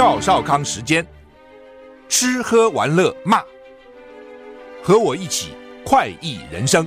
赵少康时间，吃喝玩乐骂，和我一起快意人生。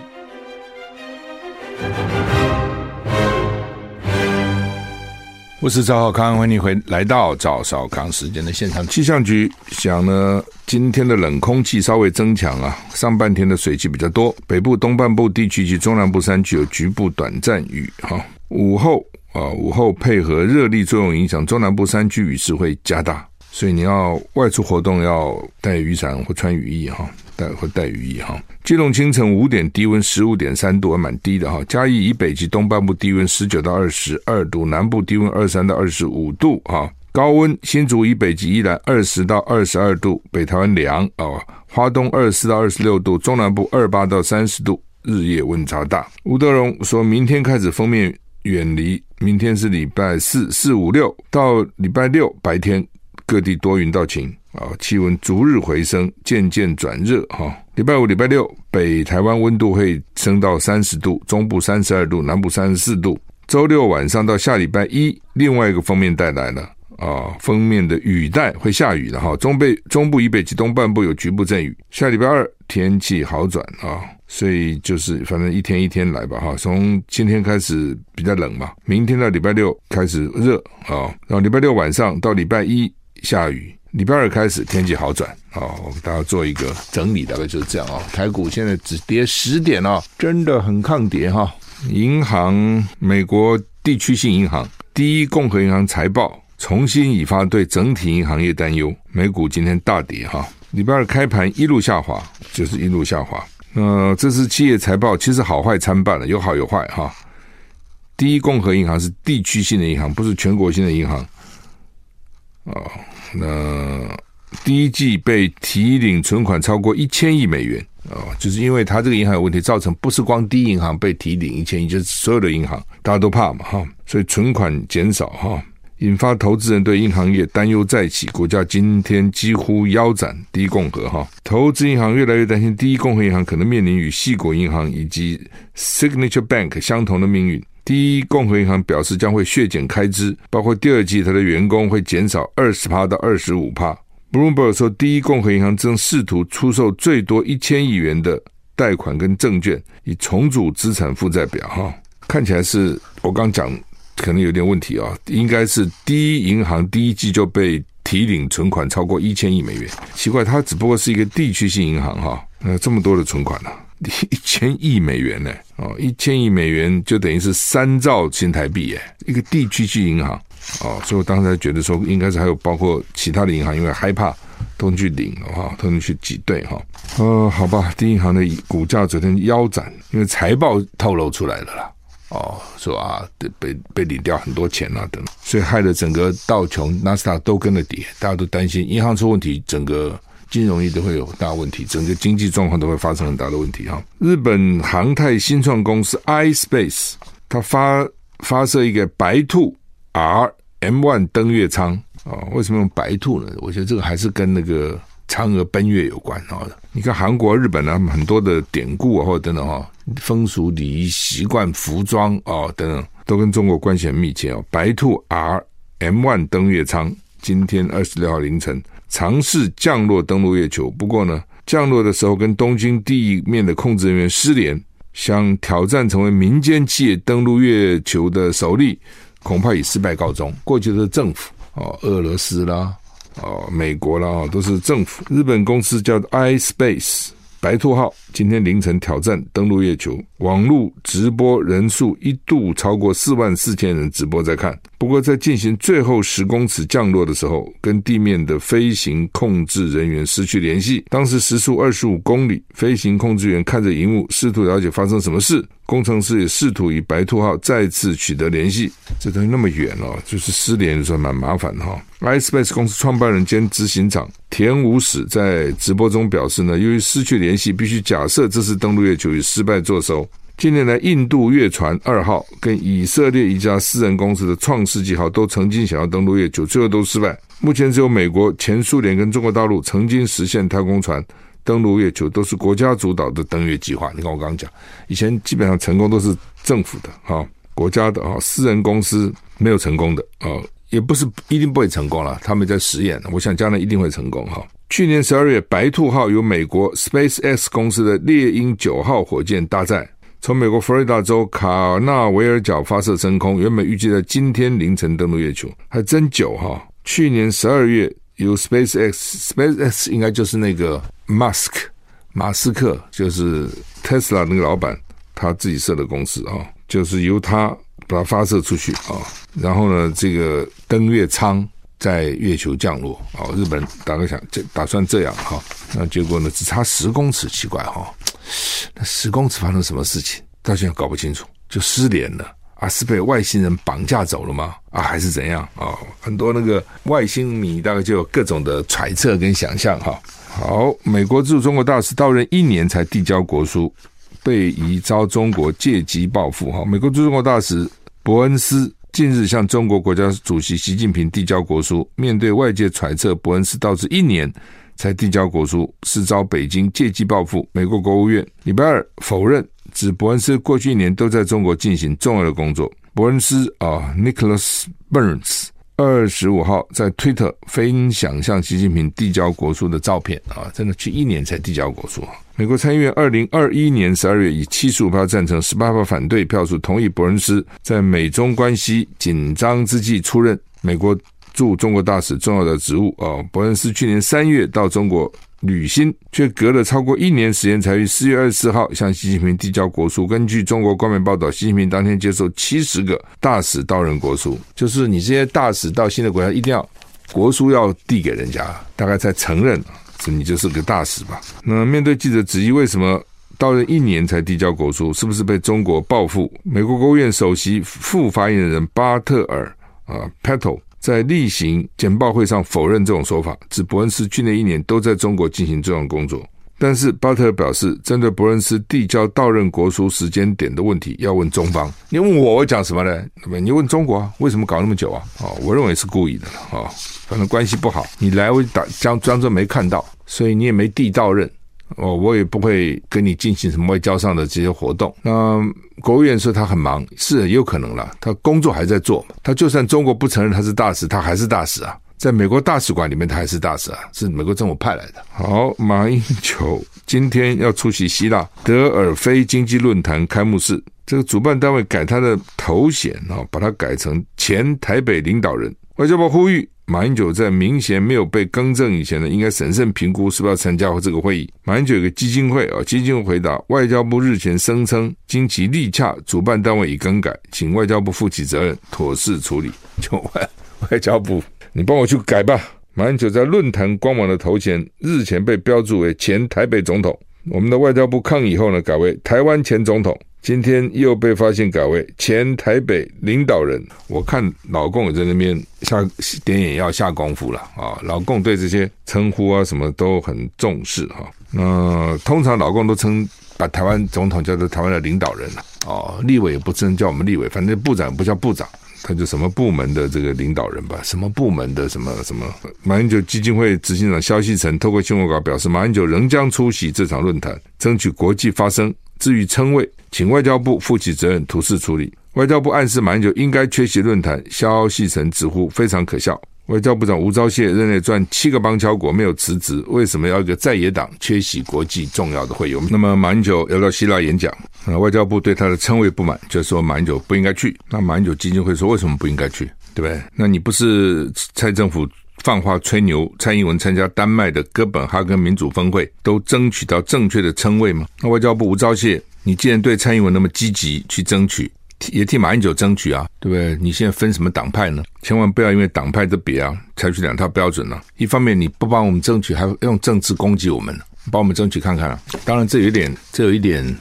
我是赵少康，欢迎回来到赵少康时间的现场。气象局讲呢，今天的冷空气稍微增强啊，上半天的水汽比较多，北部东半部地区及中南部山区有局部短暂雨哈，午后。啊，午后配合热力作用影响，中南部山区雨势会加大，所以你要外出活动要带雨伞或穿雨衣哈，带或带雨衣哈。基隆清晨五点低温十五点三度，还蛮低的哈。嘉义以北及东半部低温十九到二十二度，南部低温二三到二十五度哈。高温新竹以北及宜兰二十到二十二度，北台湾凉哦，花东二十四到二十六度，中南部二八到三十度，日夜温差大。吴德荣说明天开始封面远离。明天是礼拜四、四五六到礼拜六白天各地多云到晴啊，气温逐日回升，渐渐转热哈。礼拜五、礼拜六北台湾温度会升到三十度，中部三十二度，南部三十四度。周六晚上到下礼拜一，另外一个封面带来了啊，封面的雨带会下雨的哈。中北、中部以北及东半部有局部阵雨。下礼拜二天气好转啊。所以就是反正一天一天来吧哈，从今天开始比较冷嘛，明天到礼拜六开始热啊，然后礼拜六晚上到礼拜一下雨，礼拜二开始天气好转啊，我给大家做一个整理，大概就是这样啊。台股现在只跌十点啊，真的很抗跌哈。银行，美国地区性银行第一共和银行财报重新引发对整体银行业担忧，美股今天大跌哈，礼拜二开盘一路下滑，就是一路下滑。呃，这次企业财报其实好坏参半了，有好有坏哈。第一共和银行是地区性的银行，不是全国性的银行。哦，那第一季被提领存款超过一千亿美元哦，就是因为它这个银行有问题，造成不是光第一银行被提领一千亿，就是所有的银行大家都怕嘛哈，所以存款减少哈。引发投资人对银行业担忧再起，股价今天几乎腰斩。第一共和哈，投资银行越来越担心，第一共和银行可能面临与矽谷银行以及 Signature Bank 相同的命运。第一共和银行表示将会削减开支，包括第二季它的员工会减少二十趴到二十五趴。Bloomberg 说，第一共和银行正试图出售最多一千亿元的贷款跟证券，以重组资产负债表。哈，看起来是我刚讲。可能有点问题啊，应该是第一银行第一季就被提领存款超过一千亿美元，奇怪，它只不过是一个地区性银行哈，那这么多的存款呢、啊，一千亿美元呢，哦，一千亿美元就等于是三兆新台币耶，一个地区性银行。哦，所以我当时觉得说，应该是还有包括其他的银行，因为害怕都去领的话，都能去挤兑哈，呃，好吧，第一银行的股价昨天腰斩，因为财报透露出来了啦。哦，说啊，被被领掉很多钱啊，等，所以害得整个道琼、纳斯达都跟着跌，大家都担心银行出问题，整个金融业都会有大问题，整个经济状况都会发生很大的问题哈。日本航太新创公司 iSpace，它发发射一个白兔 R M One 登月舱啊，为什么用白兔呢？我觉得这个还是跟那个嫦娥奔月有关啊。你看韩国、日本呢，很多的典故啊，或者等等哈。风俗礼仪习惯、服装哦等等，都跟中国关系很密切哦。白兔 R M One 登月舱今天二十六号凌晨尝试降落登陆月球，不过呢，降落的时候跟东京地面的控制人员失联，想挑战成为民间企业登陆月球的首例，恐怕以失败告终。过去的政府哦，俄罗斯啦，哦，美国啦，都是政府。日本公司叫 iSpace。白兔号今天凌晨挑战登陆月球，网络直播人数一度超过四万四千人直播在看。不过在进行最后十公尺降落的时候，跟地面的飞行控制人员失去联系。当时时速二十五公里，飞行控制员看着荧幕，试图了解发生什么事。工程师也试图与白兔号再次取得联系。这东西那么远哦，就是失联的时候蛮麻烦的哈。iSpace 公司创办人兼执行长田武史在直播中表示呢，由于失去联系，必须假假设这次登陆月球以失败作收。近年来，印度月船二号跟以色列一家私人公司的创世纪号都曾经想要登陆月球，最后都失败。目前只有美国、前苏联跟中国大陆曾经实现太空船登陆月球，都是国家主导的登月计划。你看我刚刚讲，以前基本上成功都是政府的哈，国家的哈，私人公司没有成功的啊，也不是一定不会成功了，他们在实验，我想将来一定会成功哈。去年十二月，白兔号由美国 SpaceX 公司的猎鹰九号火箭搭载。从美国佛罗里达州卡纳维尔角发射升空，原本预计在今天凌晨登陆月球，还真久哈。去年十二月，由 SpaceX，SpaceX 应该就是那个 Musk 马斯克，就是 Tesla 那个老板，他自己设的公司啊，就是由他把它发射出去啊。然后呢，这个登月舱在月球降落啊。日本大概想这打算这样哈，那结果呢，只差十公尺，奇怪哈。那十公尺发生什么事情？到现在搞不清楚，就失联了啊？是被外星人绑架走了吗？啊，还是怎样啊？哦，很多那个外星迷大概就有各种的揣测跟想象哈。好，美国驻中国大使到任一年才递交国书，被疑遭中国借机报复哈。美国驻中国大使伯恩斯近日向中国国家主席习近平递交国书，面对外界揣测，伯恩斯到这一年。才递交国书，是遭北京借机报复。美国国务院礼拜二否认，指伯恩斯过去一年都在中国进行重要的工作。伯恩斯啊，Nicholas Burns，二十五号在推特分享向习近平递交国书的照片啊，真的去一年才递交国书。美国参议院二零二一年十二月以七十五票赞成、十八票反对票数同意伯恩斯在美中关系紧张之际出任美国。驻中国大使重要的职务啊，伯恩斯去年三月到中国履新，却隔了超过一年时间，才于四月二十四号向习近平递交国书。根据中国官媒报道，习近平当天接受七十个大使到任国书，就是你这些大使到新的国家，一定要国书要递给人家，大概才承认你就是个大使吧。那面对记者质疑，为什么到任一年才递交国书，是不是被中国报复？美国国务院首席副发言人巴特尔啊，Patel。在例行简报会上否认这种说法，指伯恩斯去年一年都在中国进行重要工作。但是巴特尔表示，针对伯恩斯递交到任国书时间点的问题，要问中方。你问我，我讲什么呢？你问中国啊，为什么搞那么久啊？哦，我认为是故意的啊，反正关系不好，你来我打装装作没看到，所以你也没递到任。哦，我也不会跟你进行什么外交上的这些活动。那国务院说他很忙，是也有可能了，他工作还在做。他就算中国不承认他是大使，他还是大使啊，在美国大使馆里面他还是大使啊，是美国政府派来的。好，马英九今天要出席希腊德尔菲经济论坛开幕式，这个主办单位改他的头衔啊，把他改成前台北领导人。外交部呼吁。马英九在明显没有被更正以前呢，应该审慎评估是不是要参加这个会议。马英九有个基金会啊，基金会回答，外交部日前声称，经其立洽，主办单位已更改，请外交部负起责任，妥善处理。就外外交部，你帮我去改吧。马英九在论坛官网的头衔日前被标注为前台北总统，我们的外交部抗议后呢，改为台湾前总统。今天又被发现改为前台北领导人，我看老共也在那边下点眼药下功夫了啊！老共对这些称呼啊什么都很重视哈。那通常老共都称把台湾总统叫做台湾的领导人了哦，立委也不称叫我们立委，反正部长不叫部长，他就什么部门的这个领导人吧，什么部门的什么什么。马英九基金会执行长萧旭岑透过新闻稿表示，马英九仍将出席这场论坛，争取国际发声。至于称谓，请外交部负起责任，妥善处理。外交部暗示马英九应该缺席论坛，萧旭岑直呼非常可笑。外交部长吴钊燮任内赚七个邦交国没有辞职，为什么要一个在野党缺席国际重要的会议？那么马英九要到希腊演讲，那外交部对他的称谓不满，就说马英九不应该去。那马英九基金会说为什么不应该去？对不对？那你不是蔡政府？放话吹牛，蔡英文参加丹麦的哥本哈根民主峰会，都争取到正确的称谓吗？那外交部吴钊燮，你既然对蔡英文那么积极去争取，也替马英九争取啊，对不对？你现在分什么党派呢？千万不要因为党派的别啊，采取两套标准呢、一方面你不帮我们争取，还用政治攻击我们，帮我们争取看看啊。当然这有一点，这有一点，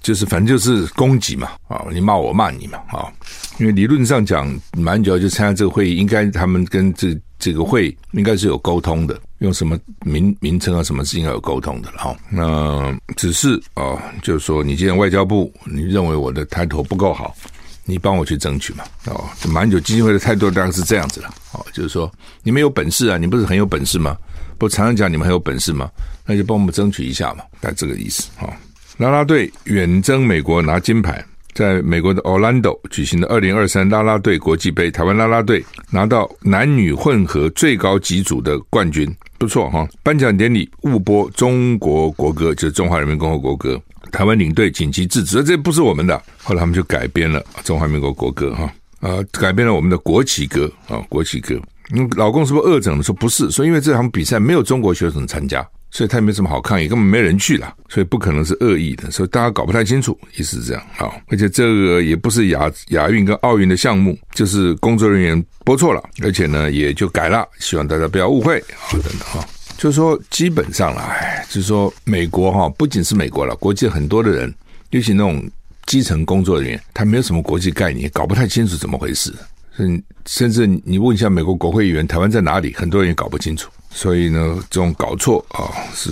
就是反正就是攻击嘛啊，你骂我骂你嘛啊。因为理论上讲，马英九就参加这个会议，应该他们跟这这个会应该是有沟通的，用什么名名称啊，什么是应该有沟通的哈。那只是啊，就是说，你既然外交部你认为我的抬头不够好，你帮我去争取嘛。哦，马英九基金会的态度当然是这样子了。哦，就是说，你们有本事啊，你不是很有本事吗？不常常讲你们很有本事吗？那就帮我们争取一下嘛，大概这个意思。哈，啦啦队远征美国拿金牌。在美国的 Orlando 举行的二零二三啦啦队国际杯，台湾啦啦队拿到男女混合最高级组的冠军，不错哈。颁奖典礼误播中国国歌，就是中华人民共和国歌，台湾领队紧急制止，这不是我们的。后来他们就改编了中华民国国歌哈，呃，改编了我们的国旗歌啊，国旗歌。嗯，老公是不是恶整的？说不是，说因为这场比赛没有中国选手参加。所以他也没什么好抗议，根本没人去了，所以不可能是恶意的，所以大家搞不太清楚，意思是这样啊，而且这个也不是亚亚运跟奥运的项目，就是工作人员播错了，而且呢也就改了，希望大家不要误会啊等等哈。就是说基本上了，哎，就是说美国哈，不仅是美国了，国际很多的人，尤其那种基层工作人员，他没有什么国际概念，搞不太清楚怎么回事。甚甚至你问一下美国国会议员，台湾在哪里，很多人也搞不清楚。所以呢，这种搞错啊，是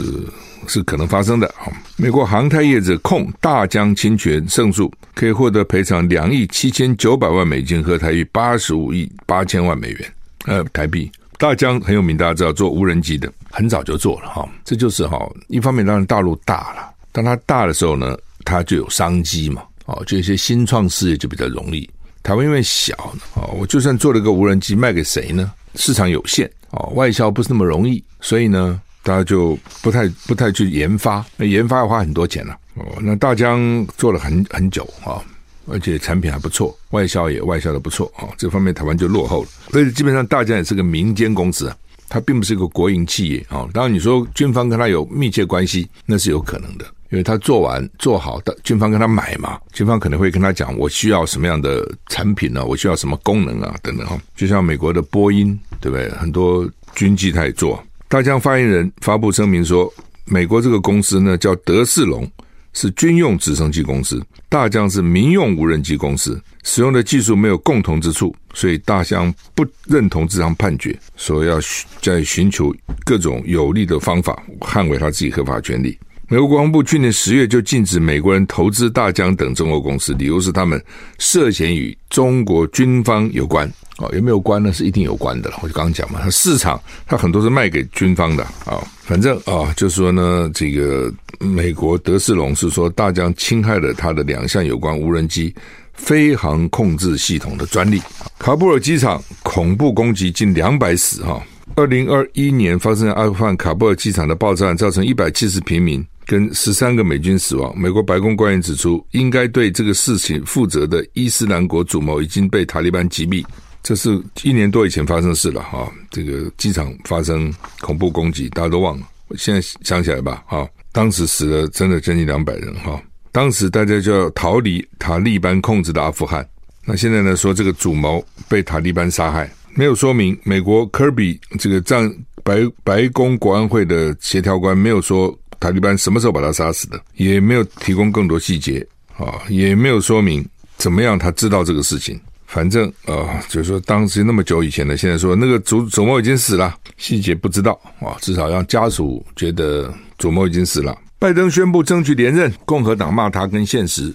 是可能发生的啊。美国航太业者控大疆侵权胜诉，可以获得赔偿两亿七千九百万美金和台币八十五亿八千万美元，呃，台币。大疆很有名，大家知道做无人机的，很早就做了哈。这就是哈，一方面当然大陆大了，当它大的时候呢，它就有商机嘛，哦，就一些新创事业就比较容易。台湾因为小啊，我就算做了个无人机，卖给谁呢？市场有限。哦，外销不是那么容易，所以呢，大家就不太不太去研发，那研发要花很多钱了。哦，那大疆做了很很久啊，而且产品还不错，外销也外销的不错啊，这方面台湾就落后了。所以基本上大疆也是个民间公司啊，它并不是一个国营企业啊。当然你说军方跟他有密切关系，那是有可能的。因为他做完做好的，军方跟他买嘛，军方可能会跟他讲，我需要什么样的产品呢？我需要什么功能啊？等等哈，就像美国的波音，对不对？很多军机他也做。大疆发言人发布声明说，美国这个公司呢叫德士隆，是军用直升机公司，大疆是民用无人机公司，使用的技术没有共同之处，所以大疆不认同这场判决，说要在寻求各种有利的方法捍卫他自己合法权利。美国国防部去年十月就禁止美国人投资大疆等中国公司，理由是他们涉嫌与中国军方有关。哦，有没有关呢？是一定有关的了。我就刚刚讲嘛，它市场它很多是卖给军方的啊。反正啊，就是说呢，这个美国德士隆是说大疆侵害了他的两项有关无人机飞航控制系统的专利。卡布尔机场恐怖攻击近两百死哈。二零二一年发生在阿富汗卡布尔机场的爆炸案，造成一百七十平民。跟十三个美军死亡。美国白宫官员指出，应该对这个事情负责的伊斯兰国主谋已经被塔利班击毙。这是一年多以前发生的事了哈。这个机场发生恐怖攻击，大家都忘了。现在想起来吧，哈，当时死了真的将近两百人哈。当时大家就要逃离塔利班控制的阿富汗。那现在呢，说这个主谋被塔利班杀害，没有说明。美国科比这个战白白宫国安会的协调官没有说。塔利班什么时候把他杀死的？也没有提供更多细节啊，也没有说明怎么样他知道这个事情。反正啊，就是说当时那么久以前的，现在说那个主主谋已经死了，细节不知道啊，至少让家属觉得主谋已经死了。拜登宣布争取连任，共和党骂他跟现实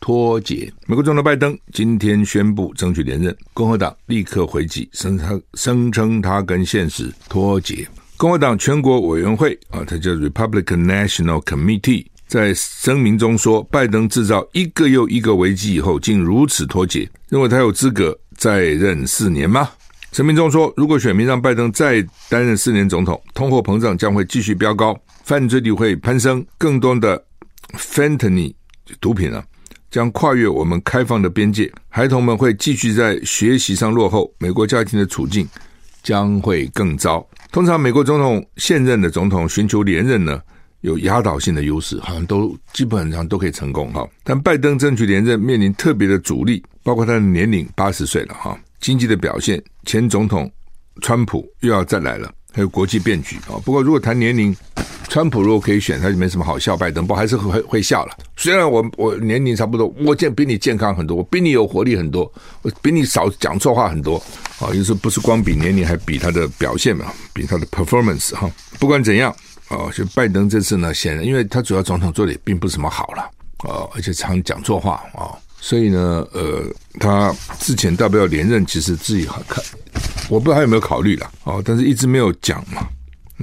脱节。美国总统拜登今天宣布争取连任，共和党立刻回击，声称声称他跟现实脱节。共和党全国委员会啊，它叫 Republican National Committee，在声明中说，拜登制造一个又一个危机以后，竟如此脱节，认为他有资格再任四年吗？声明中说，如果选民让拜登再担任四年总统，通货膨胀将会继续飙高，犯罪率会攀升，更多的 Fentanyl 毒品啊，将跨越我们开放的边界，孩童们会继续在学习上落后，美国家庭的处境将会更糟。通常，美国总统现任的总统寻求连任呢，有压倒性的优势，好像都基本上都可以成功哈。但拜登争取连任面临特别的阻力，包括他的年龄八十岁了哈，经济的表现，前总统川普又要再来了，还有国际变局啊。不过如果谈年龄，川普如果可以选，他就没什么好笑。拜登不还是会会笑了。虽然我我年龄差不多，我健比你健康很多，我比你有活力很多，我比你少讲错话很多啊。就是不是光比年龄，还比他的表现嘛，比他的 performance 哈。不管怎样。啊，就拜登这次呢，显然因为他主要总统做的也并不是什么好了，啊，而且常讲错话啊、所以呢，呃，他之前要不要连任，其实自己好看，我不知道他有没有考虑了，哦，但是一直没有讲嘛，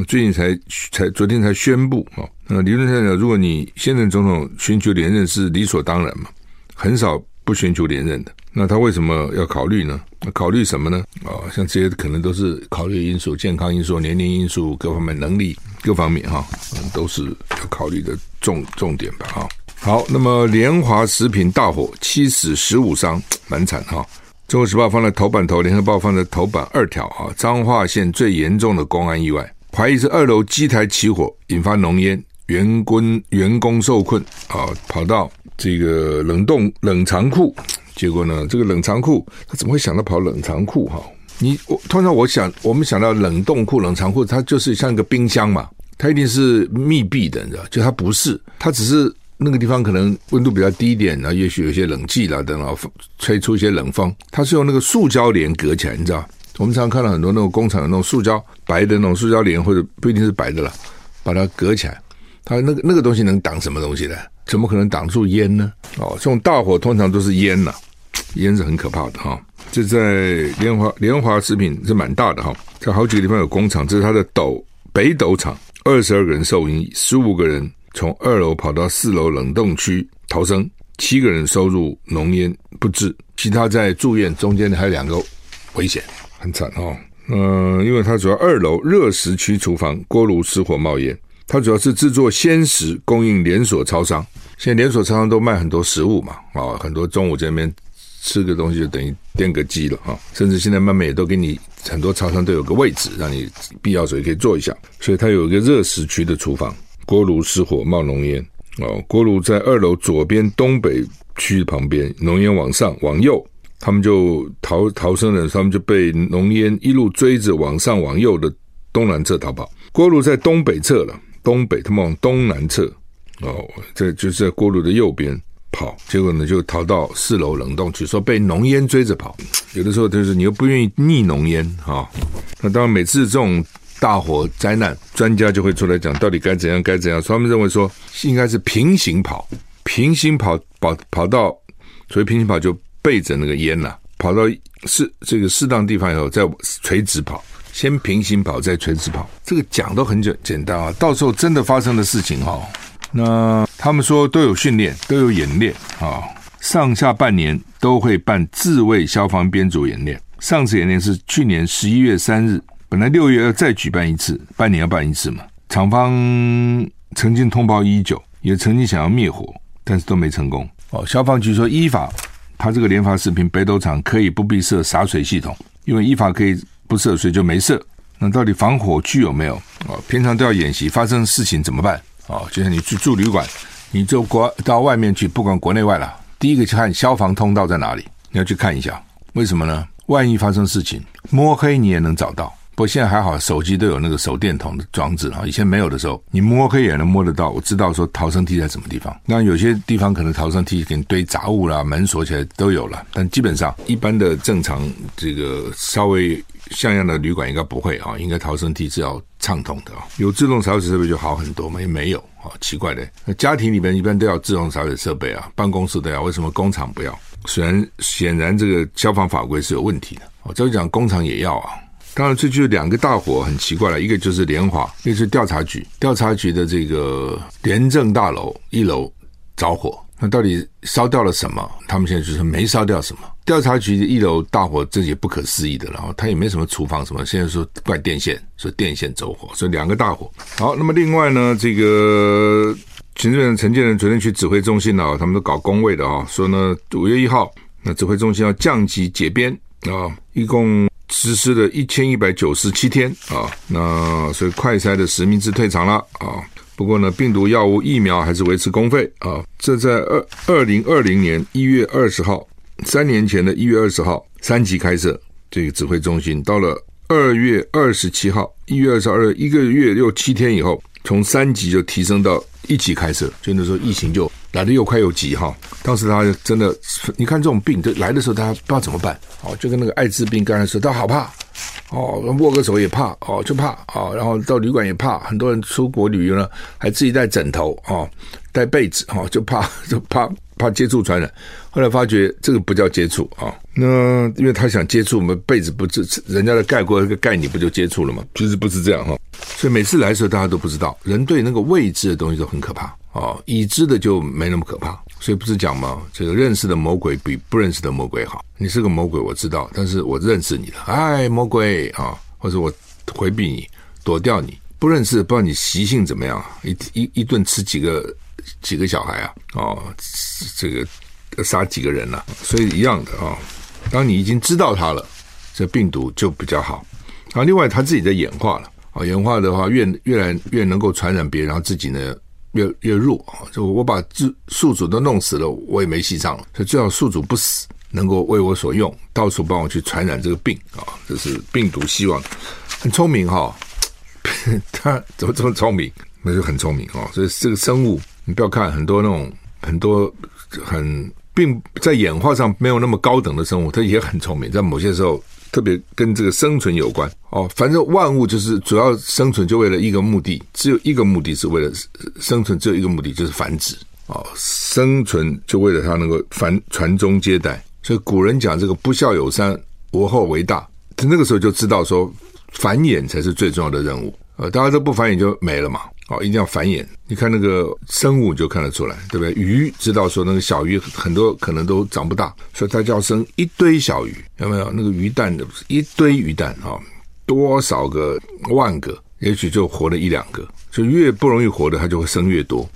最近才才昨天才宣布哦，那理论上讲，如果你现任总统寻求连任是理所当然嘛，很少不寻求连任的。那他为什么要考虑呢？考虑什么呢？啊、像这些可能都是考虑因素、健康因素、年龄因素、各方面能力各方面哈、嗯，都是要考虑的重重点吧哈。好，那么联华食品大火，七死十五伤，蛮惨哈。中国时报放在头版头，联合报放在头版二条啊。彰化县最严重的公安意外，怀疑是二楼机台起火引发浓烟，员工员工受困啊，跑到这个冷冻冷藏库。结果呢？这个冷藏库他怎么会想到跑冷藏库？哈，你我通常我想我们想到冷冻库、冷藏库，它就是像一个冰箱嘛，它一定是密闭的，你知道？就它不是，它只是那个地方可能温度比较低一点，然后也许有些冷气啦等等，吹出一些冷风。它是用那个塑胶帘隔起来，你知道？我们常常看到很多那种工厂的那种塑胶白的那种塑胶帘，或者不一定是白的了，把它隔起来。它那个那个东西能挡什么东西的？怎么可能挡住烟呢？哦，这种大火通常都是烟呐、烟是很可怕的哈，这在联华联华食品是蛮大的哈，在好几个地方有工厂，这是它的斗北斗厂，二十二个人受伤，十五个人从二楼跑到四楼冷冻区逃生，七个人收入浓烟不治，其他在住院，中间还有两个危险，很惨哦。嗯，因为它主要二楼热食区厨房锅炉失火冒烟，它主要是制作鲜食，供应连锁超商，现在连锁超商都卖很多食物嘛，啊，很多中午这边。吃个东西就等于电个机了哈，甚至现在慢慢也都给你很多超商都有个位置，让你必要时候也可以坐一下。所以它有一个热食区的厨房，锅炉失火冒浓烟哦，锅炉在二楼左边东北区旁边，浓烟往上往右，他们就逃逃生人，他们就被浓烟一路追着往上往右的东南侧逃跑。锅炉在东北侧了，东北他们往东南侧哦，这就是在锅炉的右边。跑，结果呢就逃到四楼冷冻区，说被浓烟追着跑。有的时候就是你又不愿意逆浓烟啊。那当然每次这种大火灾难，专家就会出来讲到底该怎样该怎样。他们认为说应该是平行跑，平行跑跑跑到，所以平行跑就背着那个烟呐，跑到适这个适当地方以后再垂直跑，先平行跑再垂直跑。这个讲都很简简单啊，到时候真的发生的事情哈。那他们说都有训练，都有演练啊，上下半年都会办自卫消防编组演练。上次演练是去年十一月三日，本来六月要再举办一次，半年要办一次嘛。厂方曾经通报已久，也曾经想要灭火，但是都没成功。哦，消防局说依法，他这个联发视频北斗厂可以不必设洒水系统，因为依法可以不设水就没设。那到底防火区有没有？哦，平常都要演习，发生事情怎么办？哦，就像你去住旅馆，你就国到外面去，不管国内外了，第一个去看消防通道在哪里，你要去看一下。为什么呢？万一发生事情，摸黑你也能找到。不过现在还好，手机都有那个手电筒的装置啊。以前没有的时候，你摸黑也能摸得到。我知道说逃生梯在什么地方。那有些地方可能逃生梯给你堆杂物啦，门锁起来都有了。但基本上一般的正常这个稍微像样的旅馆应该不会啊，应该逃生梯是要畅通的啊。有自动洒水设备就好很多嘛，也没有啊，奇怪的。那家庭里面一般都要自动洒水设备啊，办公室都要，为什么工厂不要？虽然显然这个消防法规是有问题的。我这样讲，工厂也要啊。当然，这就两个大火很奇怪了，一个就是联华，一个是调查局。调查局的这个廉政大楼一楼着火，那到底烧掉了什么？他们现在就是没烧掉什么。调查局的一楼大火，这也不可思议的。然后他也没什么厨房什么，现在说怪电线，说电线走火，所以两个大火。好，那么另外呢，这个行政院陈建仁昨天去指挥中心了，他们都搞工位的啊，说呢五月一号，那指挥中心要降级解编啊，一共。实施了一千一百九十七天啊，那所以快筛的实名制退场了啊，不过呢，病毒药物疫苗还是维持公费啊。这在二二零二零年一月二十号，三年前的一月二十号，三级开设这个指挥中心。到了二月二十七号，一月二十二，一个月又七天以后，从三级就提升到一级开设。就那时候疫情就来得又快又急哈。当时他真的，你看这种病，就来的时候，大家不知道怎么办哦，就跟那个艾滋病刚才说，他好怕。哦，握个手也怕哦，就怕哦，然后到旅馆也怕，很多人出国旅游呢，还自己带枕头哦，带被子哦，就怕 就怕怕接触传染。后来发觉这个不叫接触啊，那因为他想接触，我们被子不是人家的盖过一个盖你不就接触了吗？其实不是这样哈，所以每次来的时候大家都不知道，人对那个未知的东西都很可怕哦，已知的就没那么可怕。所以不是讲吗？这个认识的魔鬼比不认识的魔鬼好。你是个魔鬼，我知道，但是我认识你了。哎，魔鬼啊，或者我回避你，躲掉你。不认识，不知道你习性怎么样。一一一顿吃几个几个小孩啊？哦，这个杀几个人了，所以一样的啊。当你已经知道它了，这病毒就比较好。啊，另外他自己在演化了啊，演化的话越越来越能够传染别人，然后自己呢？越越弱啊！就我把宿宿主都弄死了，我也没戏唱了。所以最好宿主不死，能够为我所用，到处帮我去传染这个病啊！这是病毒希望很聪明哈，他怎么这么聪明？那就很聪明啊！所以这个生物，你不要看很多那种很多很并在演化上没有那么高等的生物，它也很聪明，在某些时候。特别跟这个生存有关哦，反正万物就是主要生存就为了一个目的，只有一个目的是为了生存，只有一个目的就是繁殖哦，生存就为了它能够繁传宗接代。所以古人讲这个不孝有三，无后为大，他那个时候就知道说繁衍才是最重要的任务，呃，大家都不繁衍就没了嘛。哦，一定要繁衍。你看那个生物，就看得出来，对不对？鱼知道说那个小鱼很多可能都长不大，所以它就要生一堆小鱼，有没有？那个鱼蛋的一堆鱼蛋啊，多少个万个，也许就活了一两个。就越不容易活的，它就会生越多，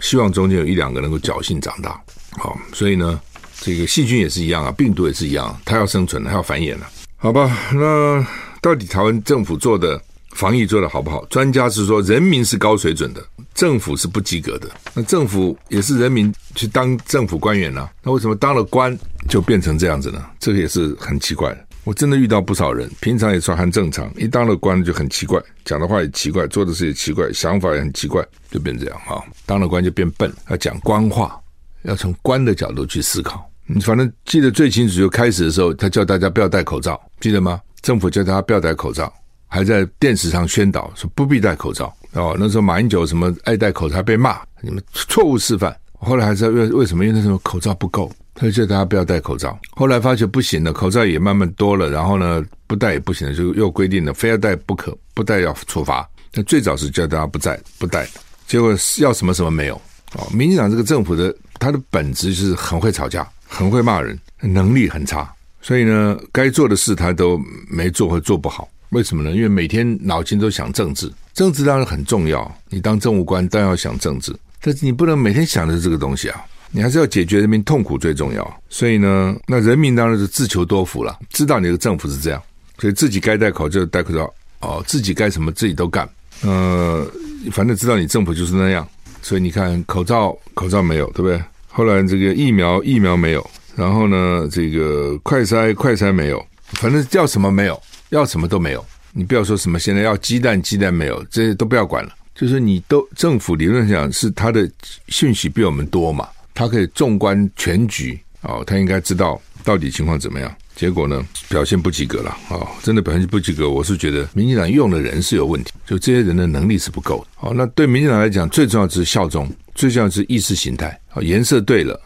希望中间有一两个能够侥幸长大。好，所以呢，这个细菌也是一样啊，病毒也是一样，它要生存，它要繁衍了。好吧，那到底台湾政府做的？防疫做得好不好？专家是说人民是高水准的，政府是不及格的。那政府也是人民去当政府官员呢、那为什么当了官就变成这样子呢？这个也是很奇怪。我真的遇到不少人，平常也说很正常，一当了官就很奇怪，讲的话也奇怪，做的事也奇怪，想法也很奇怪，就变这样哈。当了官就变笨，要讲官话，要从官的角度去思考。你反正记得最清楚，就开始的时候，他叫大家不要戴口罩，记得吗？政府叫大家不要戴口罩。还在电视上宣导说不必戴口罩哦，那时候马英九什么爱戴口罩被骂，你们错误示范。后来还是为为什么？因为那时候口罩不够，他就叫大家不要戴口罩。后来发觉不行了，口罩也慢慢多了，然后呢不戴也不行了，就又规定了非要戴不可，不戴要处罚。那最早是叫大家不戴不戴，结果要什么什么没有哦。民进党这个政府的他的本质就是很会吵架，很会骂人，能力很差，所以呢该做的事他都没做或做不好。为什么呢？因为每天脑筋都想政治，政治当然很重要。你当政务官当然要想政治，但是你不能每天想的是这个东西啊！你还是要解决人民痛苦最重要。所以呢，那人民当然是自求多福了，知道你的政府是这样，所以自己该戴口罩戴口罩哦，自己该什么自己都干。呃，反正知道你政府就是那样，所以你看口罩口罩没有，对不对？后来这个疫苗疫苗没有，然后呢，这个快筛快筛没有，反正叫什么没有。要什么都没有，你不要说什么现在要鸡蛋，鸡蛋没有，这些都不要管了。就是你都政府理论上是他的讯息比我们多嘛，他可以纵观全局哦，他应该知道到底情况怎么样。结果呢，表现不及格了、哦，真的表现不及格。我是觉得民进党用的人是有问题，就这些人的能力是不够的。哦，那对民进党来讲，最重要的是效忠，最重要的是意识形态。好、哦，颜色对了，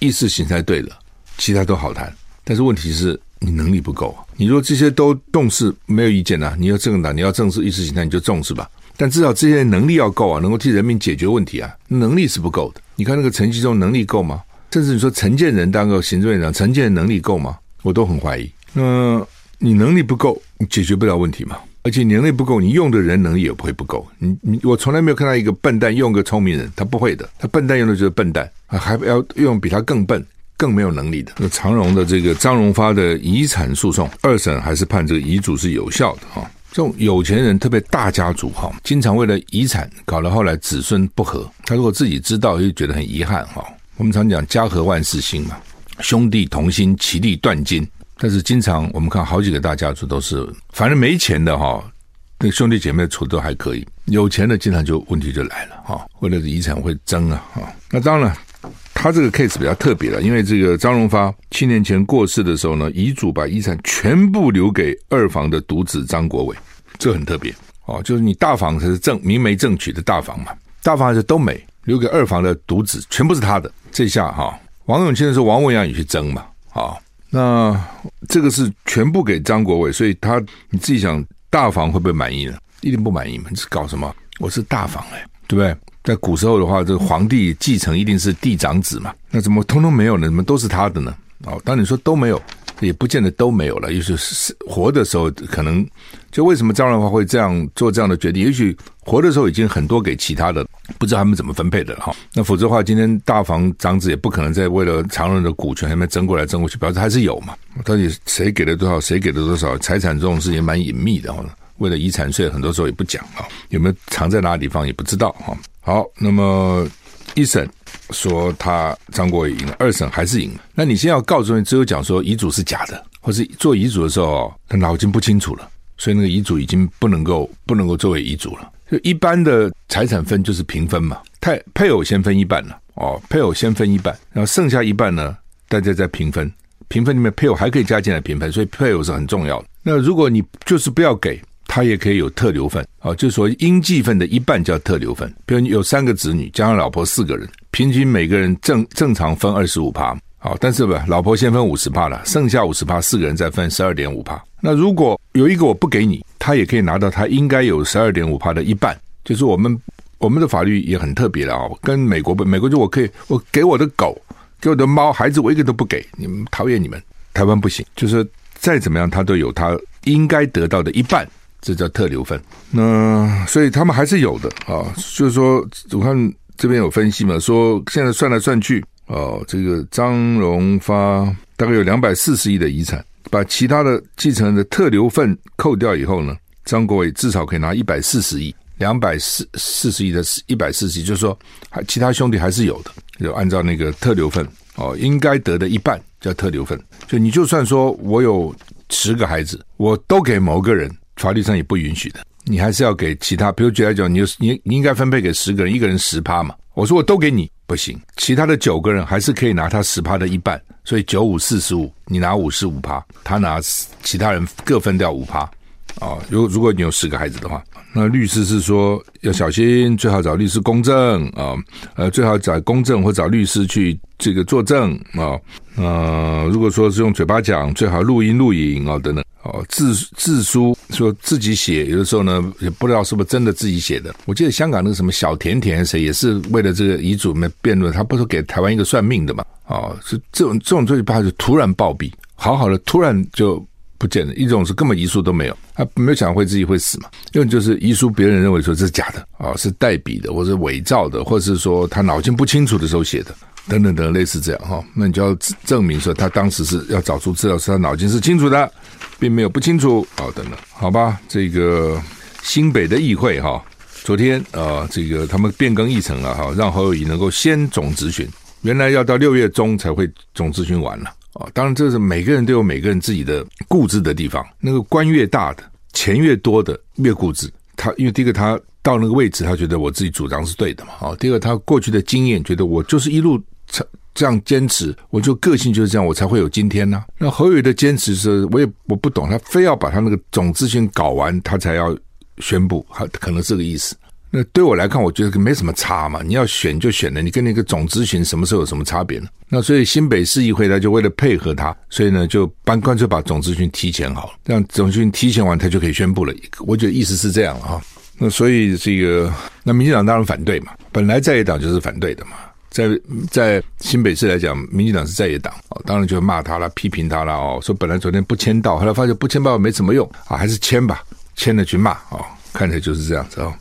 意识形态对了，其他都好谈。但是问题是。你能力不够，你如果这些都重视，没有意见呐、你要政党，你要正视意识形态，你就重视吧。但至少这些能力要够啊，能够替人民解决问题啊，能力是不够的。你看那个陈其中能力够吗？甚至你说陈建仁当个行政院长，陈建仁能力够吗？我都很怀疑。那你能力不够，你解决不了问题嘛。而且能力不够，你用的人能力也不会不够。你你我从来没有看到一个笨蛋用个聪明人，他不会的。他笨蛋用的就是笨蛋啊，还要用比他更笨。更没有能力的。那长荣的这个张荣发的遗产诉讼，二审还是判这个遗嘱是有效的哈。这种有钱人，特别大家族哈，经常为了遗产搞得后来子孙不和。他如果自己知道，又觉得很遗憾哈。我们常讲家和万事兴嘛，兄弟同心，其利断金。但是经常我们看好几个大家族都是，反正没钱的哈，那兄弟姐妹处都还可以，有钱的经常就问题就来了哈，为了遗产会争啊哈。那当然。他这个 case 比较特别了，因为这个张荣发七年前过世的时候呢，遗嘱把遗产全部留给二房的独子张国伟，这很特别哦。就是你大房才是正明媒正娶的大房嘛，大房还是都没留给二房的独子，全部是他的。这下哈、王永庆的时候，王文洋也去争嘛，啊、那这个是全部给张国伟，所以他你自己想，大房会不会满意呢？一定不满意嘛？你是搞什么？我是大房哎，对不对？在古时候的话，这个皇帝继承一定是嫡长子嘛？那怎么通通没有呢？怎么都是他的呢？哦，当你说都没有，也不见得都没有了。也许是活的时候，可能就为什么张荣华会这样做这样的决定？也许活的时候已经很多给其他的，不知道他们怎么分配的哈。那否则的话，今天大房长子也不可能再为了常人的股权，还没争过来争过去，表示还是有嘛。到底谁给了多少，谁给了多少？财产这种事情蛮隐秘的哈。为了遗产税，很多时候也不讲啊，有没有藏在哪个地方也不知道哈。好，那么一审说他张国伟赢了，二审还是赢了。那你现在要告诉你，只有讲说遗嘱是假的，或是做遗嘱的时候他脑筋不清楚了，所以那个遗嘱已经不能够不能够作为遗嘱了。就一般的财产分就是平分嘛，太配偶先分一半了哦，配偶先分一半，然后剩下一半呢，大家再平分。平分里面配偶还可以加进来平分，所以配偶是很重要的。那如果你就是不要给。他也可以有特留份，啊，就是说应继份的一半叫特留份。比如你有三个子女，加上老婆四个人，平均每个人正正常分二十五趴，好，但是不，老婆先分五十趴了，剩下五十趴，四个人再分十二点五趴。那如果有一个我不给你，他也可以拿到他应该有十二点五趴的一半。就是我们我们的法律也很特别了啊，跟美国不，美国就我可以我给我的狗，给我的猫，孩子我一个都不给，你们讨厌你们，台湾不行，就是再怎么样他都有他应该得到的一半。这叫特留份，那所以他们还是有的啊。就是说，我看这边有分析嘛，说现在算来算去，哦，这个张荣发大概有两百四十亿的遗产，把其他的继承人的特留份扣掉以后呢，张国伟至少可以拿一百四十亿，两百四四十亿的一百四十亿，就是说，还其他兄弟还是有的，就按照那个特留份哦，应该得的一半叫特留份。就你就算说我有十个孩子，我都给某个人。法律上也不允许的，你还是要给其他。比如举来讲，你你你应该分配给十个人，一个人十趴嘛。我说我都给你，不行。其他的九个人还是可以拿他十趴的一半，所以九五四十五，你拿五十五趴，他拿其他人各分掉五趴。啊，如如果你有十个孩子的话，那律师是说要小心，最好找律师公证啊，呃，最好找公证或找律师去这个作证啊。呃，如果说是用嘴巴讲，最好录音录影啊等等。哦，自自书说自己写，有的时候呢也不知道是不是真的自己写的。我记得香港那个什么小甜甜谁也是为了这个遗嘱没辩论，他不是给台湾一个算命的嘛？哦，是这种这种最怕就突然暴毙，好好的突然就不见了。一种是根本遗书都没有，他没有想会自己会死嘛？因为就是遗书别人认为说这是假的啊、是代笔的，或者伪造的，或者是说他脑筋不清楚的时候写的。等等等，类似这样哈，那你就要证明说他当时是要找出资料，是他脑筋是清楚的，并没有不清楚啊。等等，好吧，这个新北的议会哈，昨天啊，这个他们变更议程了哈，让侯友宜能够先总咨询，原来要到六月中才会总咨询完了啊。当然，这是每个人都有每个人自己的固执的地方，那个官越大的，钱越多的越固执。他因为第一个他到那个位置，他觉得我自己主张是对的嘛。啊，第二他过去的经验，觉得我就是一路。这这样坚持，我就个性就是这样，我才会有今天呢、那侯宇的坚持是，我也我不懂，他非要把他那个总咨询搞完，他才要宣布，他可能这个意思。那对我来看，我觉得没什么差嘛。你要选就选了，你跟那个总咨询什么时候有什么差别呢？那所以新北市议会他就为了配合他，所以呢就搬干脆把总咨询提前好了，这样总咨询提前完，他就可以宣布了。我觉得意思是这样哈。那所以这个，那民进党当然反对嘛，本来在野党就是反对的嘛。在在新北市来讲，民进党是在野党哦，当然就骂他了，批评他了哦，说本来昨天不签到，后来发现不签到没什么用啊，还是签吧，签了去骂哦，看起来就是这样子哦。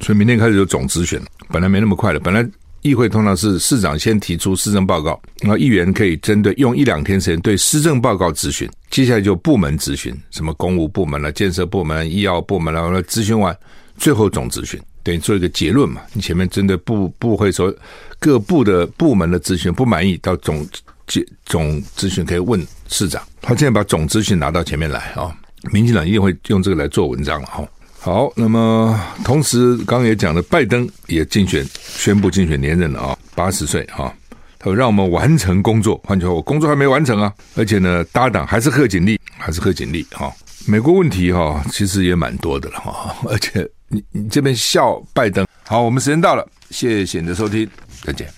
所以明天开始就总质询，本来没那么快的，本来议会通常是市长先提出施政报告，然后议员可以针对用一两天时间对施政报告质询，接下来就部门质询，什么公务部门了、建设部门、医药部门了，然后质询完，最后总质询，等于做一个结论嘛。你前面针对部部会说各部的部门的咨询不满意，到总结总咨询可以问市长。他现在把总咨询拿到前面来啊、哦，民进党一定会用这个来做文章了哈。好，那么同时刚刚也讲了，拜登也竞选宣布竞选连任了啊，八十岁啊，他说让我们完成工作，换句话说，我工作还没完成啊，而且呢，搭档还是贺锦丽，还是贺锦丽哈。美国问题哈，其实也蛮多的了哈，而且你你这边笑拜登，好，我们时间到了，谢谢你的收听，再见。